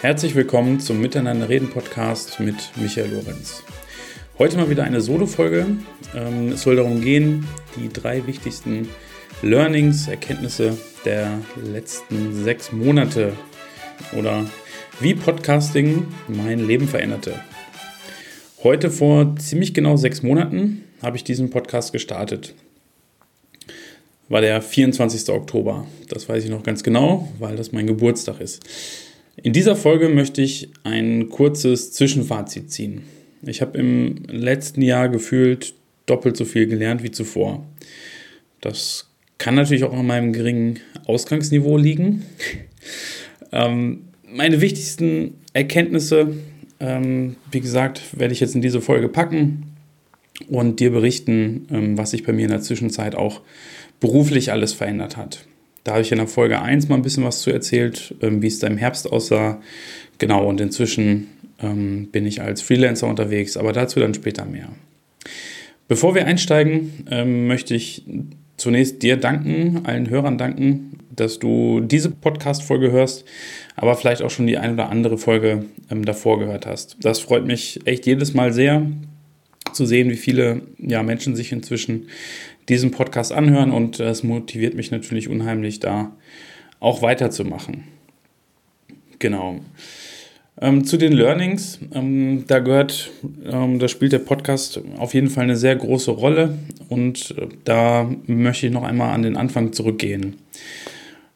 Herzlich willkommen zum Miteinander reden Podcast mit Michael Lorenz. Heute mal wieder eine Solo-Folge. Ähm, es soll darum gehen, die drei wichtigsten Learnings, Erkenntnisse der letzten sechs Monate oder wie Podcasting mein Leben veränderte. Heute vor ziemlich genau sechs Monaten habe ich diesen Podcast gestartet. War der 24. Oktober. Das weiß ich noch ganz genau, weil das mein Geburtstag ist. In dieser Folge möchte ich ein kurzes Zwischenfazit ziehen. Ich habe im letzten Jahr gefühlt doppelt so viel gelernt wie zuvor. Das kann natürlich auch an meinem geringen Ausgangsniveau liegen. ähm, meine wichtigsten Erkenntnisse, ähm, wie gesagt, werde ich jetzt in diese Folge packen und dir berichten, ähm, was sich bei mir in der Zwischenzeit auch beruflich alles verändert hat. Da habe ich in der Folge 1 mal ein bisschen was zu erzählt, ähm, wie es da im Herbst aussah. Genau, und inzwischen ähm, bin ich als Freelancer unterwegs, aber dazu dann später mehr. Bevor wir einsteigen, ähm, möchte ich zunächst dir danken, allen Hörern danken, dass du diese Podcast-Folge hörst, aber vielleicht auch schon die ein oder andere Folge ähm, davor gehört hast. Das freut mich echt jedes Mal sehr zu sehen, wie viele ja, Menschen sich inzwischen diesen Podcast anhören und es motiviert mich natürlich unheimlich, da auch weiterzumachen. Genau. Ähm, zu den Learnings, ähm, da gehört, ähm, da spielt der Podcast auf jeden Fall eine sehr große Rolle und äh, da möchte ich noch einmal an den Anfang zurückgehen.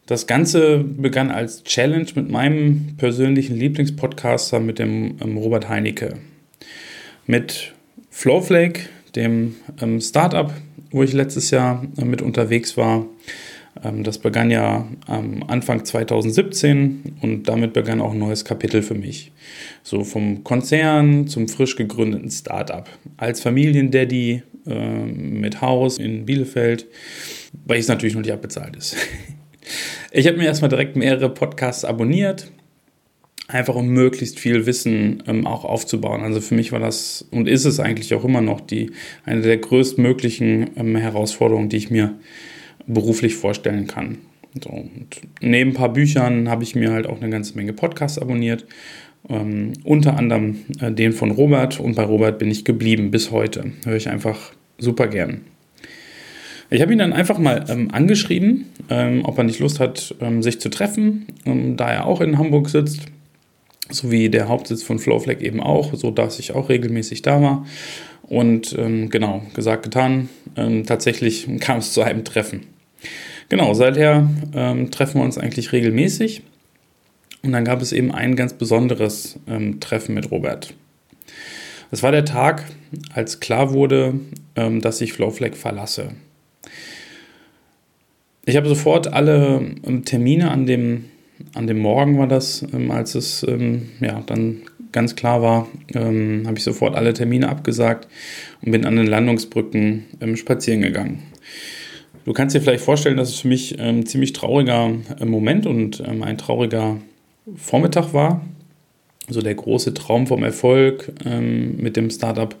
Das Ganze begann als Challenge mit meinem persönlichen Lieblingspodcaster, mit dem ähm, Robert Heinecke. Mit Flowflake, dem ähm, Startup, wo ich letztes Jahr äh, mit unterwegs war, ähm, das begann ja Anfang 2017 und damit begann auch ein neues Kapitel für mich. So vom Konzern zum frisch gegründeten Startup. Als Familiendaddy äh, mit Haus in Bielefeld, weil es natürlich noch nicht abbezahlt ist. Ich habe mir erstmal direkt mehrere Podcasts abonniert, einfach um möglichst viel Wissen ähm, auch aufzubauen. Also für mich war das und ist es eigentlich auch immer noch die eine der größtmöglichen ähm, Herausforderungen, die ich mir beruflich vorstellen kann. So, und neben ein paar Büchern habe ich mir halt auch eine ganze Menge Podcasts abonniert. Ähm, unter anderem äh, den von Robert und bei Robert bin ich geblieben bis heute. Höre ich einfach super gern. Ich habe ihn dann einfach mal ähm, angeschrieben, ähm, ob er nicht Lust hat, ähm, sich zu treffen, ähm, da er auch in Hamburg sitzt, so wie der Hauptsitz von Flowflag eben auch, so dass ich auch regelmäßig da war. Und ähm, genau, gesagt, getan. tatsächlich kam es zu einem Treffen. Genau, seither ähm, treffen wir uns eigentlich regelmäßig. Und dann gab es eben ein ganz besonderes ähm, Treffen mit Robert. Es war der Tag, als klar wurde, ähm, dass ich Flowflag verlasse. Ich habe sofort alle ähm, Termine an dem, an dem Morgen war das, ähm, als es ähm, ja, dann ganz klar war, habe ich sofort alle Termine abgesagt und bin an den Landungsbrücken spazieren gegangen. Du kannst dir vielleicht vorstellen, dass es für mich ein ähm, ziemlich trauriger äh, Moment und ähm, ein trauriger Vormittag war. Also der große Traum vom Erfolg ähm, mit dem Startup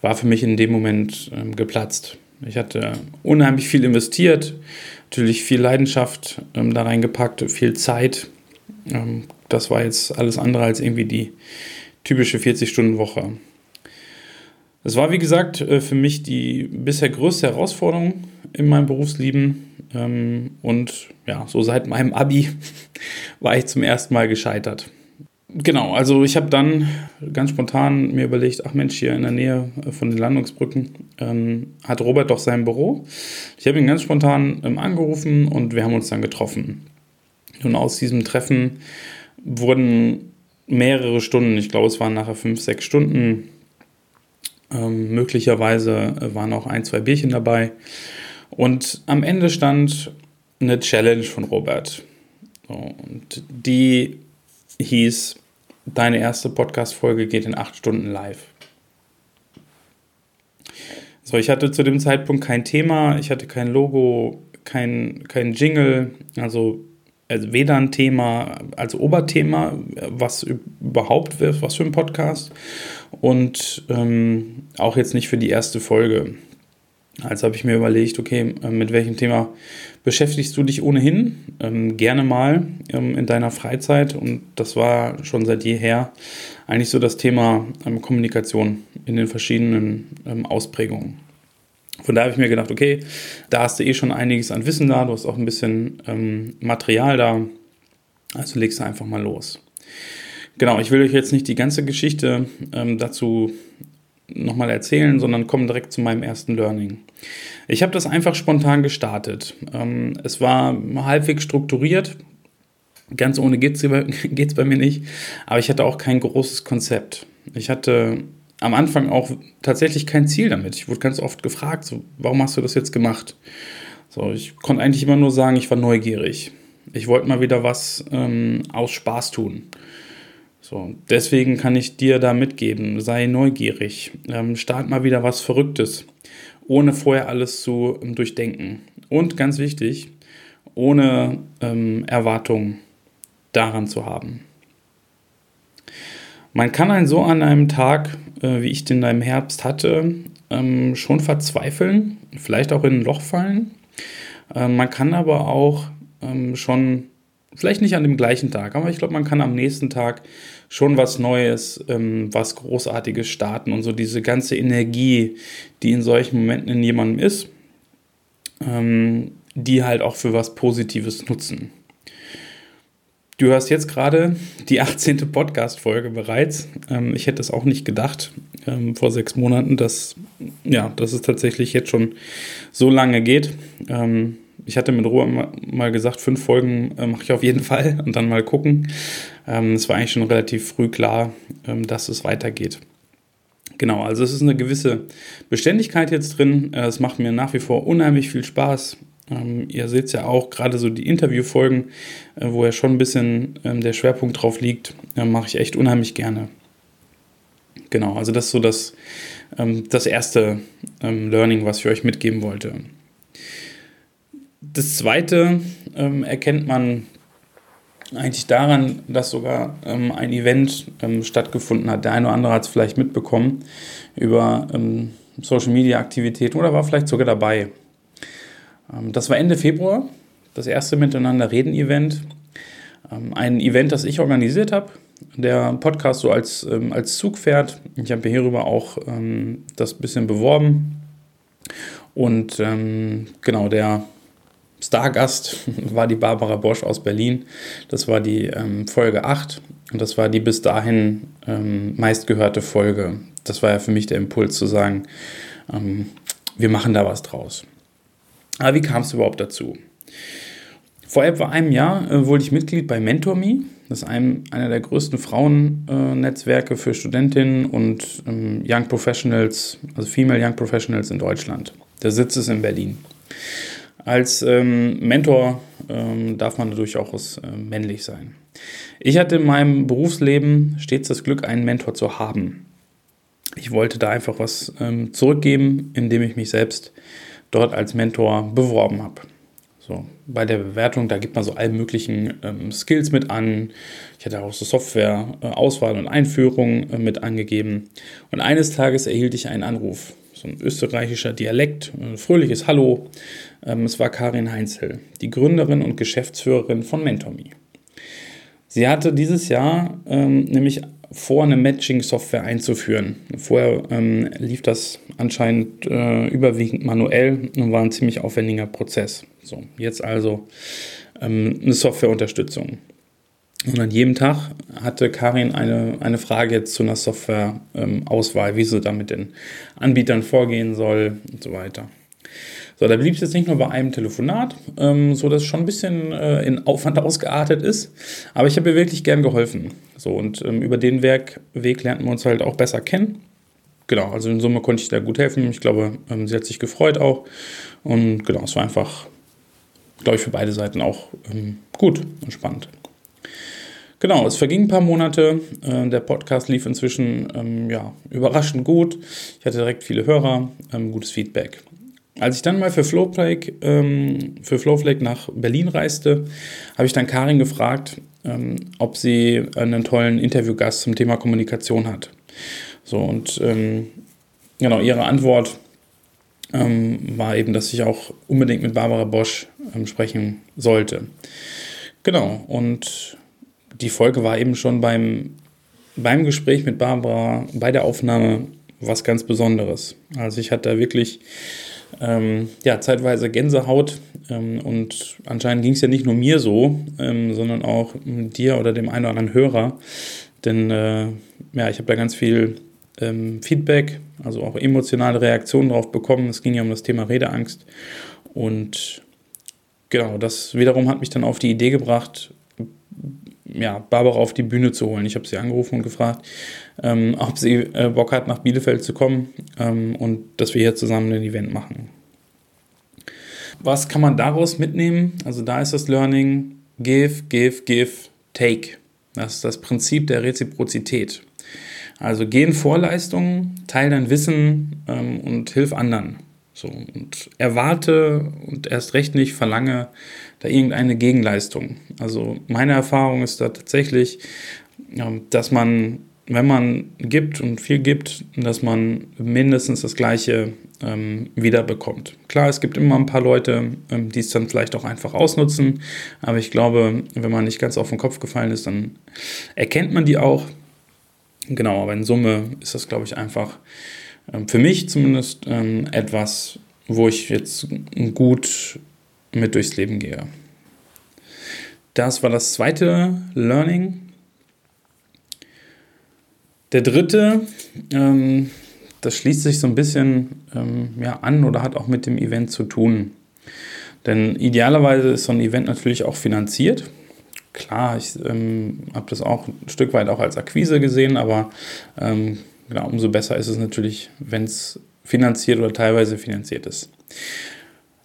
war für mich in dem Moment ähm, geplatzt. Ich hatte unheimlich viel investiert, natürlich viel Leidenschaft ähm, da reingepackt, viel Zeit. Ähm, das war jetzt alles andere als irgendwie die typische 40-Stunden-Woche. Es war, wie gesagt, äh, für mich die bisher größte Herausforderung in meinem Berufsleben. Ähm, und ja, so seit meinem Abi war ich zum ersten Mal gescheitert. Genau, also ich habe dann ganz spontan mir überlegt, ach Mensch, hier in der Nähe von den Landungsbrücken ähm, hat Robert doch sein Büro. Ich habe ihn ganz spontan ähm, angerufen und wir haben uns dann getroffen. Und aus diesem Treffen wurden mehrere Stunden, ich glaube es waren nachher fünf, sechs Stunden, ähm, möglicherweise äh, waren auch ein, zwei Bierchen dabei. Und am Ende stand eine Challenge von Robert. So, und die hieß, deine erste Podcast-Folge geht in acht Stunden live. So, ich hatte zu dem Zeitpunkt kein Thema, ich hatte kein Logo, kein, kein Jingle, also also weder ein Thema als Oberthema, was überhaupt wird, was für ein Podcast und ähm, auch jetzt nicht für die erste Folge. Also habe ich mir überlegt, okay, äh, mit welchem Thema beschäftigst du dich ohnehin? Ähm, gerne mal ähm, in deiner Freizeit. Und das war schon seit jeher eigentlich so das Thema ähm, Kommunikation in den verschiedenen ähm, Ausprägungen. Von daher habe ich mir gedacht, okay, da hast du eh schon einiges an Wissen da, du hast auch ein bisschen ähm, Material da. Also legst du einfach mal los. Genau, ich will euch jetzt nicht die ganze Geschichte ähm, dazu nochmal erzählen, sondern komme direkt zu meinem ersten Learning. Ich habe das einfach spontan gestartet. Ähm, es war halbwegs strukturiert. Ganz ohne geht es bei mir nicht. Aber ich hatte auch kein großes Konzept. Ich hatte am Anfang auch tatsächlich kein Ziel damit. Ich wurde ganz oft gefragt, so, warum hast du das jetzt gemacht? So, ich konnte eigentlich immer nur sagen, ich war neugierig. Ich wollte mal wieder was ähm, aus Spaß tun. So, deswegen kann ich dir da mitgeben, sei neugierig, ähm, start mal wieder was Verrücktes, ohne vorher alles zu ähm, durchdenken. Und ganz wichtig, ohne ähm, Erwartungen daran zu haben. Man kann einen so an einem Tag, äh, wie ich den im Herbst hatte, ähm, schon verzweifeln, vielleicht auch in ein Loch fallen. Äh, man kann aber auch ähm, schon Vielleicht nicht an dem gleichen Tag, aber ich glaube, man kann am nächsten Tag schon was Neues, ähm, was Großartiges starten und so diese ganze Energie, die in solchen Momenten in jemandem ist, ähm, die halt auch für was Positives nutzen. Du hörst jetzt gerade die 18. Podcast-Folge bereits. Ähm, ich hätte es auch nicht gedacht ähm, vor sechs Monaten, dass, ja, dass es tatsächlich jetzt schon so lange geht. Ähm, ich hatte mit Ruhe mal gesagt, fünf Folgen äh, mache ich auf jeden Fall und dann mal gucken. Ähm, es war eigentlich schon relativ früh klar, ähm, dass es weitergeht. Genau, also es ist eine gewisse Beständigkeit jetzt drin. Äh, es macht mir nach wie vor unheimlich viel Spaß. Ähm, ihr seht es ja auch, gerade so die Interviewfolgen, äh, wo ja schon ein bisschen ähm, der Schwerpunkt drauf liegt, äh, mache ich echt unheimlich gerne. Genau, also das ist so das, ähm, das erste ähm, Learning, was ich euch mitgeben wollte. Das zweite ähm, erkennt man eigentlich daran, dass sogar ähm, ein Event ähm, stattgefunden hat. Der eine oder andere hat es vielleicht mitbekommen über ähm, Social Media Aktivitäten oder war vielleicht sogar dabei. Ähm, das war Ende Februar, das erste Miteinander Reden Event. Ähm, ein Event, das ich organisiert habe. Der Podcast so als, als Zugpferd. Ich habe hierüber auch das bisschen beworben. Und genau, der Stargast war die Barbara Bosch aus Berlin. Das war die ähm, Folge 8 und das war die bis dahin ähm, meistgehörte Folge. Das war ja für mich der Impuls zu sagen, ähm, wir machen da was draus. Aber wie kam es überhaupt dazu? Vor etwa einem Jahr äh, wurde ich Mitglied bei MentorMe. Das ist ein, einer der größten Frauennetzwerke äh, für Studentinnen und ähm, Young Professionals, also Female Young Professionals in Deutschland. Der Sitz ist in Berlin. Als ähm, Mentor ähm, darf man durchaus äh, männlich sein. Ich hatte in meinem Berufsleben stets das Glück, einen Mentor zu haben. Ich wollte da einfach was ähm, zurückgeben, indem ich mich selbst dort als Mentor beworben habe. So, bei der Bewertung, da gibt man so alle möglichen ähm, Skills mit an. Ich hatte auch so Software-Auswahl äh, und Einführung äh, mit angegeben. Und eines Tages erhielt ich einen Anruf so ein österreichischer Dialekt, ein fröhliches Hallo. Ähm, es war Karin Heinzel, die Gründerin und Geschäftsführerin von MentorMe. Sie hatte dieses Jahr ähm, nämlich vor, eine Matching-Software einzuführen. Vorher ähm, lief das anscheinend äh, überwiegend manuell und war ein ziemlich aufwendiger Prozess. So, jetzt also ähm, eine Softwareunterstützung. Und an jedem Tag hatte Karin eine, eine Frage zu einer Software-Auswahl, ähm, wie sie da mit den Anbietern vorgehen soll und so weiter. So, da blieb es jetzt nicht nur bei einem Telefonat, ähm, so dass schon ein bisschen äh, in Aufwand ausgeartet ist. Aber ich habe ihr wirklich gern geholfen. So, und ähm, über den Weg, Weg lernten wir uns halt auch besser kennen. Genau, also in Summe konnte ich da gut helfen. Ich glaube, ähm, sie hat sich gefreut auch. Und genau, es war einfach, glaube ich, für beide Seiten auch ähm, gut und spannend. Genau, es vergingen ein paar Monate. Äh, der Podcast lief inzwischen ähm, ja, überraschend gut. Ich hatte direkt viele Hörer, ähm, gutes Feedback. Als ich dann mal für Flowflake, ähm, für Flowflake nach Berlin reiste, habe ich dann Karin gefragt, ähm, ob sie einen tollen Interviewgast zum Thema Kommunikation hat. So, und ähm, genau, ihre Antwort ähm, war eben, dass ich auch unbedingt mit Barbara Bosch ähm, sprechen sollte. Genau, und die Folge war eben schon beim, beim Gespräch mit Barbara, bei der Aufnahme was ganz Besonderes. Also ich hatte da wirklich ähm, ja, zeitweise Gänsehaut ähm, und anscheinend ging es ja nicht nur mir so, ähm, sondern auch dir oder dem einen oder anderen Hörer. Denn äh, ja, ich habe da ganz viel ähm, Feedback, also auch emotionale Reaktionen drauf bekommen. Es ging ja um das Thema Redeangst. Und genau, das wiederum hat mich dann auf die Idee gebracht, ja, Barbara auf die Bühne zu holen. Ich habe sie angerufen und gefragt, ähm, ob sie äh, Bock hat, nach Bielefeld zu kommen ähm, und dass wir hier zusammen ein Event machen. Was kann man daraus mitnehmen? Also da ist das Learning Give, Give, Give, Take. Das ist das Prinzip der Reziprozität. Also geh in Vorleistungen, teile dein Wissen ähm, und hilf anderen. So, und erwarte und erst recht nicht verlange da irgendeine Gegenleistung. Also meine Erfahrung ist da tatsächlich, dass man, wenn man gibt und viel gibt, dass man mindestens das Gleiche ähm, wiederbekommt. Klar, es gibt immer ein paar Leute, ähm, die es dann vielleicht auch einfach ausnutzen, aber ich glaube, wenn man nicht ganz auf den Kopf gefallen ist, dann erkennt man die auch. Genau, aber in Summe ist das, glaube ich, einfach ähm, für mich zumindest ähm, etwas, wo ich jetzt gut mit durchs Leben gehe. Das war das zweite Learning. Der dritte, ähm, das schließt sich so ein bisschen ähm, ja, an oder hat auch mit dem Event zu tun. Denn idealerweise ist so ein Event natürlich auch finanziert. Klar, ich ähm, habe das auch ein Stück weit auch als Akquise gesehen, aber ähm, genau, umso besser ist es natürlich, wenn es finanziert oder teilweise finanziert ist.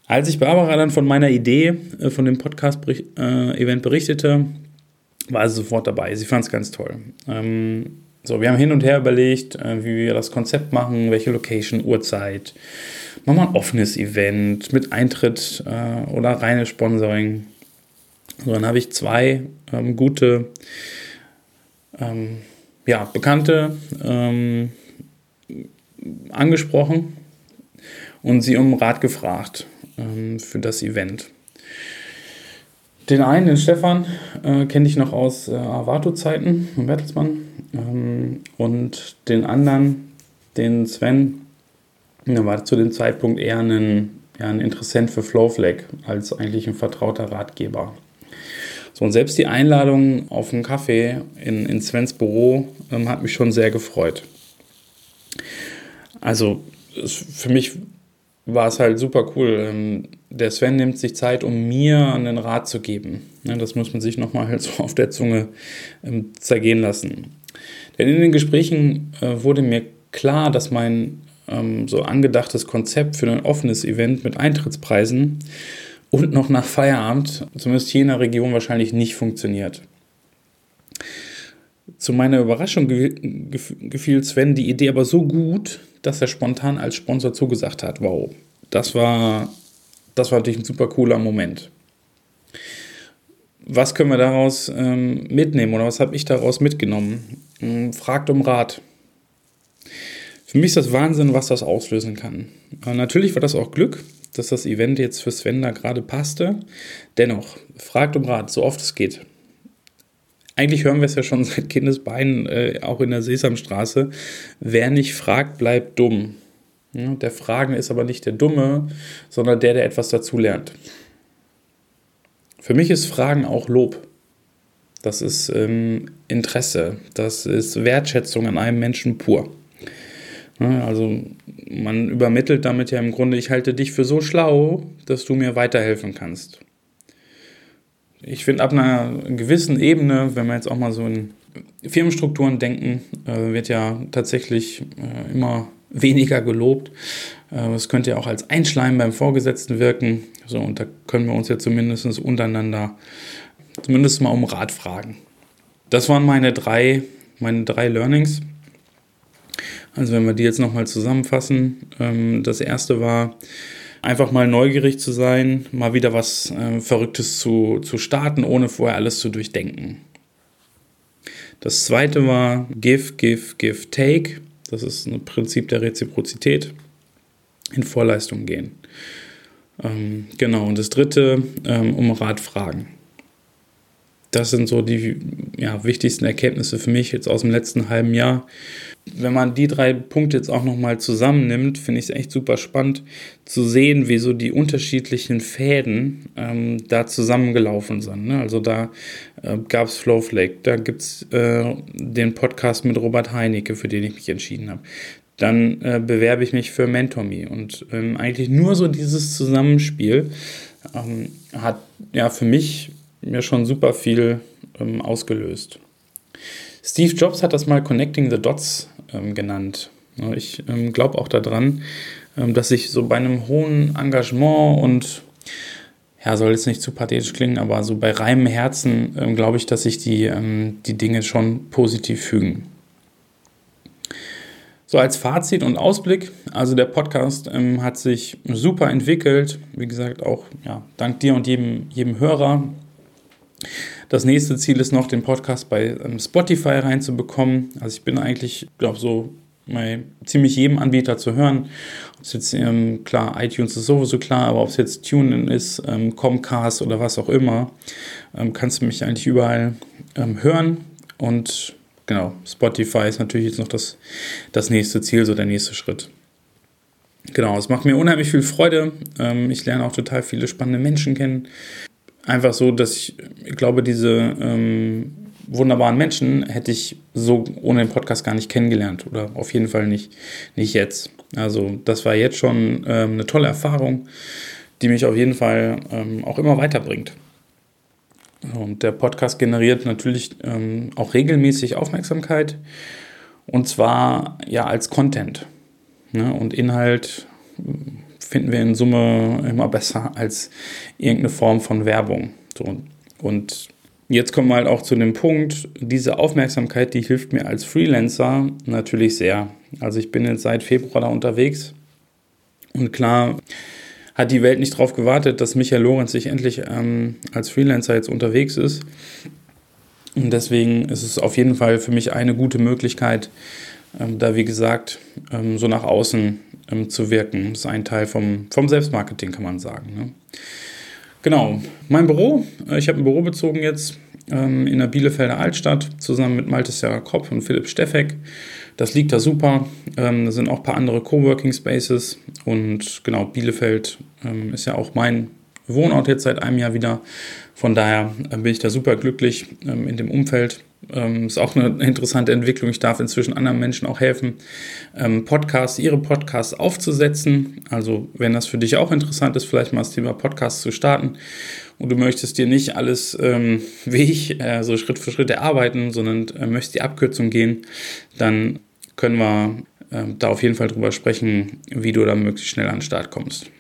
Als ich Barbara dann von meiner Idee, äh, von dem Podcast-Event berichtete, war sie sofort dabei. Sie fand es ganz toll. Ähm, so, wir haben hin und her überlegt, äh, wie wir das Konzept machen, welche Location, Uhrzeit. Machen wir ein offenes Event mit Eintritt äh, oder reines Sponsoring. So, dann habe ich zwei ähm, gute ähm, ja, Bekannte ähm, angesprochen und sie um Rat gefragt ähm, für das Event. Den einen, den Stefan, äh, kenne ich noch aus äh, Avato-Zeiten von Bertelsmann. Ähm, und den anderen, den Sven, der war zu dem Zeitpunkt eher ein, ja, ein Interessent für Flowflag als eigentlich ein vertrauter Ratgeber. So, und selbst die Einladung auf einen Kaffee in, in Svens Büro ähm, hat mich schon sehr gefreut. Also für mich war es halt super cool. Ähm, der Sven nimmt sich Zeit, um mir einen Rat zu geben. Das muss man sich nochmal halt so auf der Zunge ähm, zergehen lassen. Denn in den Gesprächen äh, wurde mir klar, dass mein ähm, so angedachtes Konzept für ein offenes Event mit Eintrittspreisen und noch nach Feierabend, zumindest hier in der Region, wahrscheinlich nicht funktioniert. Zu meiner Überraschung gefiel Sven die Idee aber so gut, dass er spontan als Sponsor zugesagt hat. Wow, das war, das war natürlich ein super cooler Moment. Was können wir daraus ähm, mitnehmen oder was habe ich daraus mitgenommen? Ähm, fragt um Rat. Für mich ist das Wahnsinn, was das auslösen kann. Aber natürlich war das auch Glück, dass das Event jetzt für Sven da gerade passte. Dennoch, fragt um Rat, so oft es geht eigentlich hören wir es ja schon seit Kindesbeinen, äh, auch in der Sesamstraße. Wer nicht fragt, bleibt dumm. Ja, der Fragen ist aber nicht der Dumme, sondern der, der etwas dazulernt. Für mich ist Fragen auch Lob. Das ist ähm, Interesse. Das ist Wertschätzung an einem Menschen pur. Ja, also man übermittelt damit ja im Grunde, ich halte dich für so schlau, dass du mir weiterhelfen kannst ich finde, ab einer gewissen Ebene, wenn wir jetzt auch mal so in Firmenstrukturen denken, äh, wird ja tatsächlich äh, immer weniger gelobt. Äh, es könnte ja auch als Einschleim beim Vorgesetzten wirken. So, und da können wir uns ja zumindest untereinander zumindest mal um Rat fragen. Das waren meine drei, meine drei Learnings. Also wenn wir die jetzt nochmal zusammenfassen. Ähm, das erste war, einfach mal neugierig zu sein, mal wieder was äh, Verrücktes zu, zu starten, ohne vorher alles zu durchdenken. Das zweite war Give, Give, Give, Take. Das ist ein Prinzip der Reziprozität. in Vorleistung gehen. Ähm, genau, und das dritte, ähm, um Rat fragen. Das sind so die ja, wichtigsten Erkenntnisse für mich jetzt aus dem letzten halben Jahr. Wenn man die drei Punkte jetzt auch nochmal zusammennimmt, finde ich es echt super spannend zu sehen, wie so die unterschiedlichen Fäden ähm, da zusammengelaufen sind. Ne? Also da äh, gab es Flowflake, da gibt es äh, den Podcast mit Robert Heinecke, für den ich mich entschieden habe dann äh, bewerbe ich mich für MentorMe. Und ähm, eigentlich nur so dieses Zusammenspiel ähm, hat ja für mich mir schon super viel ähm, ausgelöst. Steve Jobs hat das mal Connecting the Dots ähm, genannt. Ich ähm, glaube auch daran, ähm, dass ich so bei einem hohen Engagement und ja, soll jetzt nicht zu pathetisch klingen, aber so bei reinem Herzen glaube ich, dass sich die, die Dinge schon positiv fügen. So als Fazit und Ausblick, also der Podcast ähm, hat sich super entwickelt, wie gesagt auch ja, dank dir und jedem, jedem Hörer. Das nächste Ziel ist noch, den Podcast bei ähm, Spotify reinzubekommen. Also ich bin eigentlich, glaube so bei ziemlich jedem Anbieter zu hören. Ob es jetzt, ähm, klar, iTunes ist sowieso klar, aber ob es jetzt TuneIn ist, ähm, Comcast oder was auch immer, ähm, kannst du mich eigentlich überall ähm, hören und genau, Spotify ist natürlich jetzt noch das, das nächste Ziel, so der nächste Schritt. Genau, es macht mir unheimlich viel Freude. Ähm, ich lerne auch total viele spannende Menschen kennen. Einfach so, dass ich, ich glaube, diese ähm, wunderbaren Menschen hätte ich so ohne den Podcast gar nicht kennengelernt oder auf jeden Fall nicht, nicht jetzt. Also das war jetzt schon ähm, eine tolle Erfahrung, die mich auf jeden Fall ähm, auch immer weiterbringt. Und der Podcast generiert natürlich ähm, auch regelmäßig Aufmerksamkeit und zwar ja als Content. Ne? Und Inhalt finden wir in Summe immer besser als irgendeine Form von Werbung. So. Und jetzt kommen wir halt auch zu dem Punkt, diese Aufmerksamkeit, die hilft mir als Freelancer natürlich sehr. Also ich bin jetzt seit Februar da unterwegs und klar, hat die Welt nicht darauf gewartet, dass Michael Lorenz sich endlich ähm, als Freelancer jetzt unterwegs ist. Und deswegen ist es auf jeden Fall für mich eine gute Möglichkeit, da wie gesagt ähm, so nach außen ähm, zu wirken. Das ist ein Teil vom, vom Selbstmarketing, kann man sagen. Ne? Genau, mein Büro. Äh, ich habe ein Büro bezogen jetzt ähm, in der Bielefelder Altstadt zusammen mit Malte Serra Kopp und Philipp Steffek. Das liegt da super. Ähm, da sind auch ein paar andere Coworking Spaces. Und genau, Bielefeld ähm, ist ja auch mein Wohnort jetzt seit einem Jahr wieder. Von daher äh, bin ich da super glücklich ähm, in dem Umfeld. Ähm, ist auch eine interessante Entwicklung. Ich darf inzwischen anderen Menschen auch helfen, ähm, Podcasts, ihre Podcasts aufzusetzen. Also, wenn das für dich auch interessant ist, vielleicht mal das Thema Podcast zu starten und du möchtest dir nicht alles ähm, ich äh, so Schritt für Schritt erarbeiten, sondern äh, möchtest die Abkürzung gehen, dann können wir äh, da auf jeden Fall drüber sprechen, wie du da möglichst schnell an den Start kommst.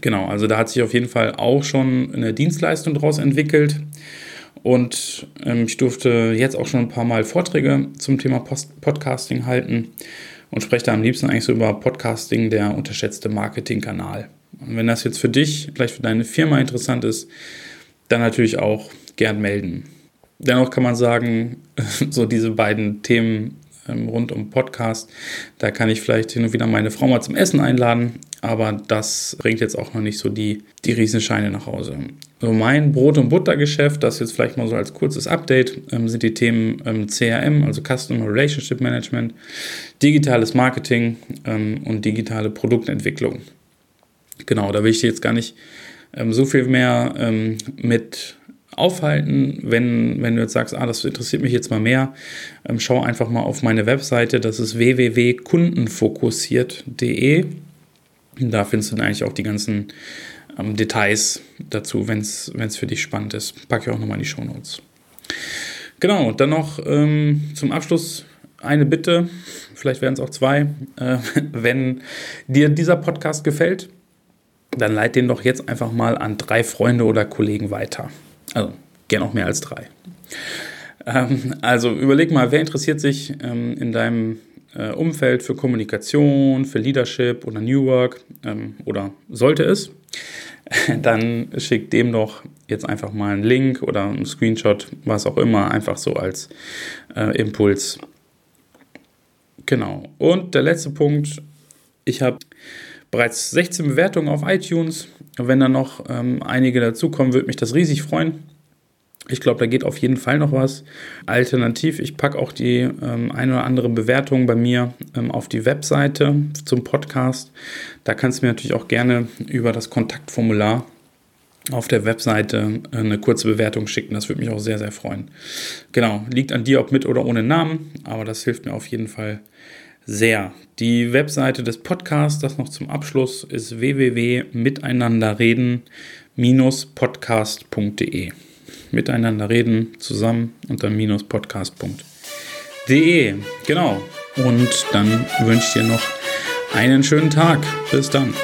Genau, also da hat sich auf jeden Fall auch schon eine Dienstleistung daraus entwickelt. Und ähm, ich durfte jetzt auch schon ein paar Mal Vorträge zum Thema Post Podcasting halten und spreche da am liebsten eigentlich so über Podcasting, der unterschätzte Marketingkanal. Und wenn das jetzt für dich, vielleicht für deine Firma interessant ist, dann natürlich auch gern melden. Dennoch kann man sagen, so diese beiden Themen ähm, rund um Podcast. Da kann ich vielleicht hin und wieder meine Frau mal zum Essen einladen, aber das bringt jetzt auch noch nicht so die, die Riesenscheine nach Hause. So mein Brot- und Buttergeschäft, das jetzt vielleicht mal so als kurzes Update, ähm, sind die Themen ähm, CRM, also Customer Relationship Management, digitales Marketing ähm, und digitale Produktentwicklung. Genau, da will ich jetzt gar nicht ähm, so viel mehr ähm, mit aufhalten. Wenn, wenn du jetzt sagst, ah, das interessiert mich jetzt mal mehr, ähm, schau einfach mal auf meine Webseite. Das ist www.kundenfokussiert.de. Da findest du dann eigentlich auch die ganzen ähm, Details dazu, wenn es für dich spannend ist. Packe ich auch nochmal in die Show Notes. Genau, dann noch ähm, zum Abschluss eine Bitte, vielleicht werden es auch zwei. Äh, wenn dir dieser Podcast gefällt, dann leite den doch jetzt einfach mal an drei Freunde oder Kollegen weiter. Also gern auch mehr als drei. Ähm, also überleg mal, wer interessiert sich ähm, in deinem äh, Umfeld für Kommunikation, für Leadership oder New Work ähm, oder sollte es, dann schick dem doch jetzt einfach mal einen Link oder einen Screenshot, was auch immer, einfach so als äh, Impuls. Genau. Und der letzte Punkt, ich habe bereits 16 Bewertungen auf iTunes. Wenn da noch ähm, einige dazukommen, würde mich das riesig freuen. Ich glaube, da geht auf jeden Fall noch was. Alternativ, ich packe auch die ähm, eine oder andere Bewertung bei mir ähm, auf die Webseite zum Podcast. Da kannst du mir natürlich auch gerne über das Kontaktformular auf der Webseite äh, eine kurze Bewertung schicken. Das würde mich auch sehr, sehr freuen. Genau, liegt an dir, ob mit oder ohne Namen, aber das hilft mir auf jeden Fall sehr. Die Webseite des Podcasts, das noch zum Abschluss, ist www.miteinanderreden-podcast.de. Miteinander reden zusammen unter minuspodcast.de. Genau. Und dann wünsche ich dir noch einen schönen Tag. Bis dann.